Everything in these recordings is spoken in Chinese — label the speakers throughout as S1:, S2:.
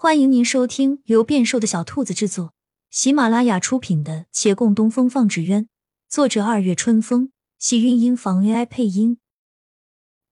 S1: 欢迎您收听由变瘦的小兔子制作、喜马拉雅出品的《且共东风放纸鸢》，作者二月春风，喜韵音房 AI 配音。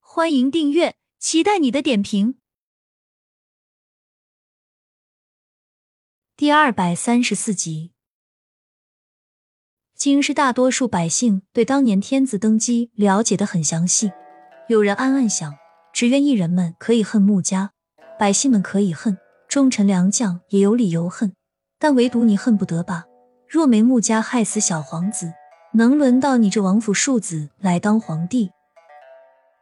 S1: 欢迎订阅，期待你的点评。第二百三十四集，京师大多数百姓对当年天子登基了解的很详细，有人暗暗想：只愿艺人们可以恨穆家，百姓们可以恨。忠臣良将也有理由恨，但唯独你恨不得吧？若没穆家害死小皇子，能轮到你这王府庶子来当皇帝？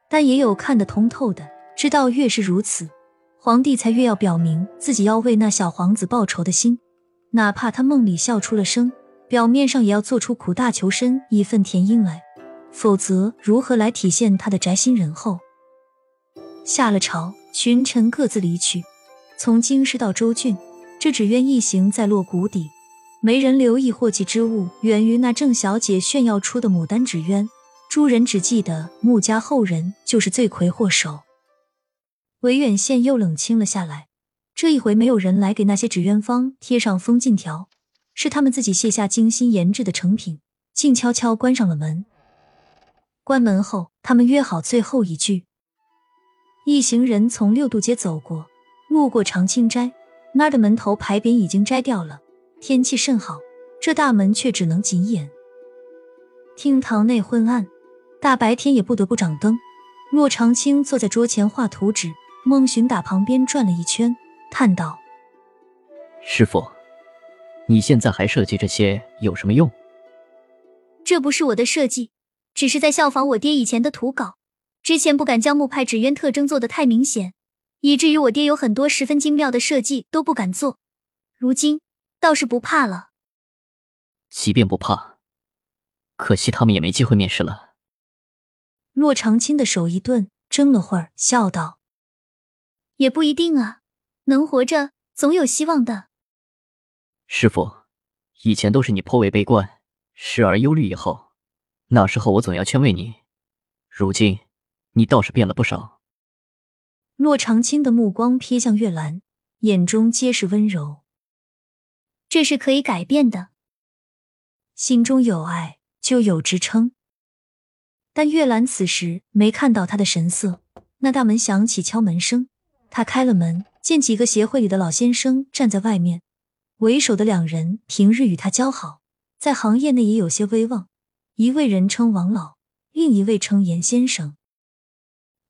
S1: 但也有看得通透的，知道越是如此，皇帝才越要表明自己要为那小皇子报仇的心，哪怕他梦里笑出了声，表面上也要做出苦大求深义愤填膺来，否则如何来体现他的宅心仁厚？下了朝，群臣各自离去。从京师到州郡，这纸鸢一行在落谷底，没人留意祸气之物源于那郑小姐炫耀出的牡丹纸鸢。诸人只记得穆家后人就是罪魁祸首。维远县又冷清了下来，这一回没有人来给那些纸鸢方贴上封禁条，是他们自己卸下精心研制的成品，静悄悄关上了门。关门后，他们约好最后一句。一行人从六渡街走过。路过长青斋，那儿的门头牌匾已经摘掉了。天气甚好，这大门却只能紧掩。厅堂内昏暗，大白天也不得不掌灯。骆长青坐在桌前画图纸，孟寻打旁边转了一圈，叹道：“
S2: 师傅，你现在还设计这些有什么用？”
S1: 这不是我的设计，只是在效仿我爹以前的图稿。之前不敢将木派纸鸢特征做得太明显。以至于我爹有很多十分精妙的设计都不敢做，如今倒是不怕了。
S2: 即便不怕，可惜他们也没机会面试了。
S1: 骆长青的手一顿，怔了会儿，笑道：“也不一定啊，能活着总有希望的。”
S2: 师傅，以前都是你颇为悲观，时而忧虑，以后那时候我总要劝慰你，如今你倒是变了不少。
S1: 骆长青的目光瞥向月兰，眼中皆是温柔。这是可以改变的。心中有爱，就有支撑。但月兰此时没看到他的神色。那大门响起敲门声，他开了门，见几个协会里的老先生站在外面。为首的两人平日与他交好，在行业内也有些威望。一位人称王老，另一位称严先生。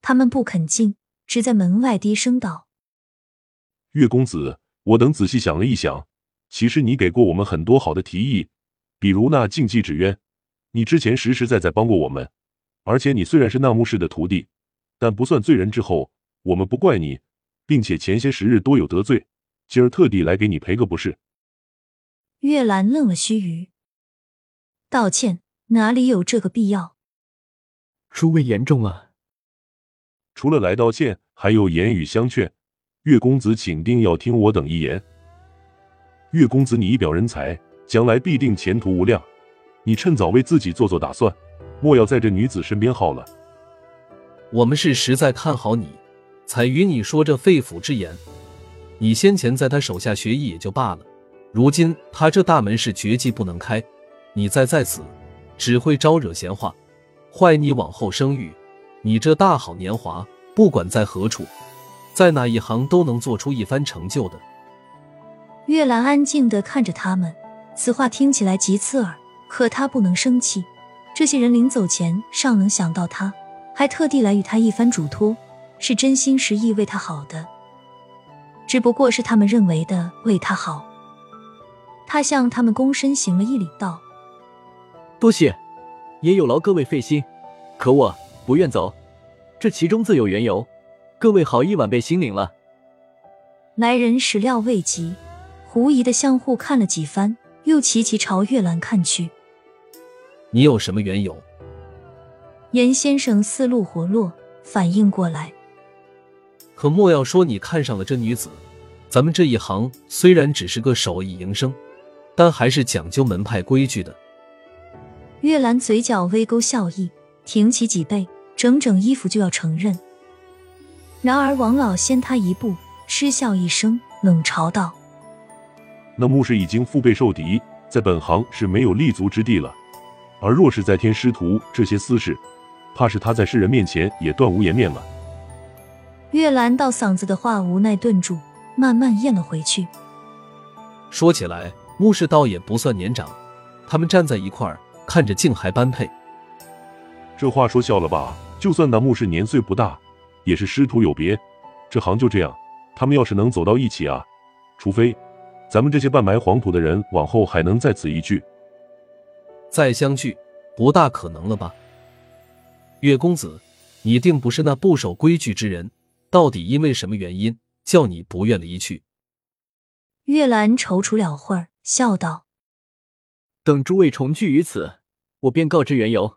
S1: 他们不肯进。只在门外低声道：“
S3: 岳公子，我等仔细想了一想，其实你给过我们很多好的提议，比如那禁忌纸鸢，你之前实实在在帮过我们。而且你虽然是那木氏的徒弟，但不算罪人。之后我们不怪你，并且前些时日多有得罪，今儿特地来给你赔个不是。”
S1: 月兰愣了须臾，道歉哪里有这个必要？
S4: 诸位言重了。
S3: 除了来道歉，还有言语相劝。岳公子，请定要听我等一言。岳公子，你一表人才，将来必定前途无量。你趁早为自己做做打算，莫要在这女子身边耗了。
S4: 我们是实在看好你，才与你说这肺腑之言。你先前在他手下学艺也就罢了，如今他这大门是绝技不能开，你再在此，只会招惹闲话，坏你往后声誉。你这大好年华，不管在何处，在哪一行都能做出一番成就的。
S1: 月兰安静的看着他们，此话听起来极刺耳，可他不能生气。这些人临走前尚能想到他，还特地来与他一番嘱托，是真心实意为他好的，只不过是他们认为的为他好。他向他们躬身行了一礼，道：“
S5: 多谢，也有劳各位费心，可我……”不愿走，这其中自有缘由。各位好意晚辈心领了。
S1: 来人始料未及，狐疑的相互看了几番，又齐齐朝月兰看去。
S4: 你有什么缘由？
S1: 严先生思路活络，反应过来。
S4: 可莫要说你看上了这女子。咱们这一行虽然只是个手艺营生，但还是讲究门派规矩的。
S1: 月兰嘴角微勾笑意。挺起脊背，整整衣服就要承认。然而王老先他一步，嗤笑一声，冷嘲道：“
S3: 那穆氏已经腹背受敌，在本行是没有立足之地了。而若是再添师徒这些私事，怕是他在世人面前也断无颜面了。”
S1: 月兰到嗓子的话无奈顿住，慢慢咽了回去。
S4: 说起来，穆氏倒也不算年长，他们站在一块儿，看着竟还般配。
S3: 这话说笑了吧？就算那穆氏年岁不大，也是师徒有别。这行就这样，他们要是能走到一起啊，除非咱们这些半埋黄土的人往后还能在此一聚，
S4: 再相聚，不大可能了吧？岳公子，你定不是那不守规矩之人，到底因为什么原因叫你不愿离去？
S1: 月兰踌躇了会儿，笑道：“
S5: 等诸位重聚于此，我便告知缘由。”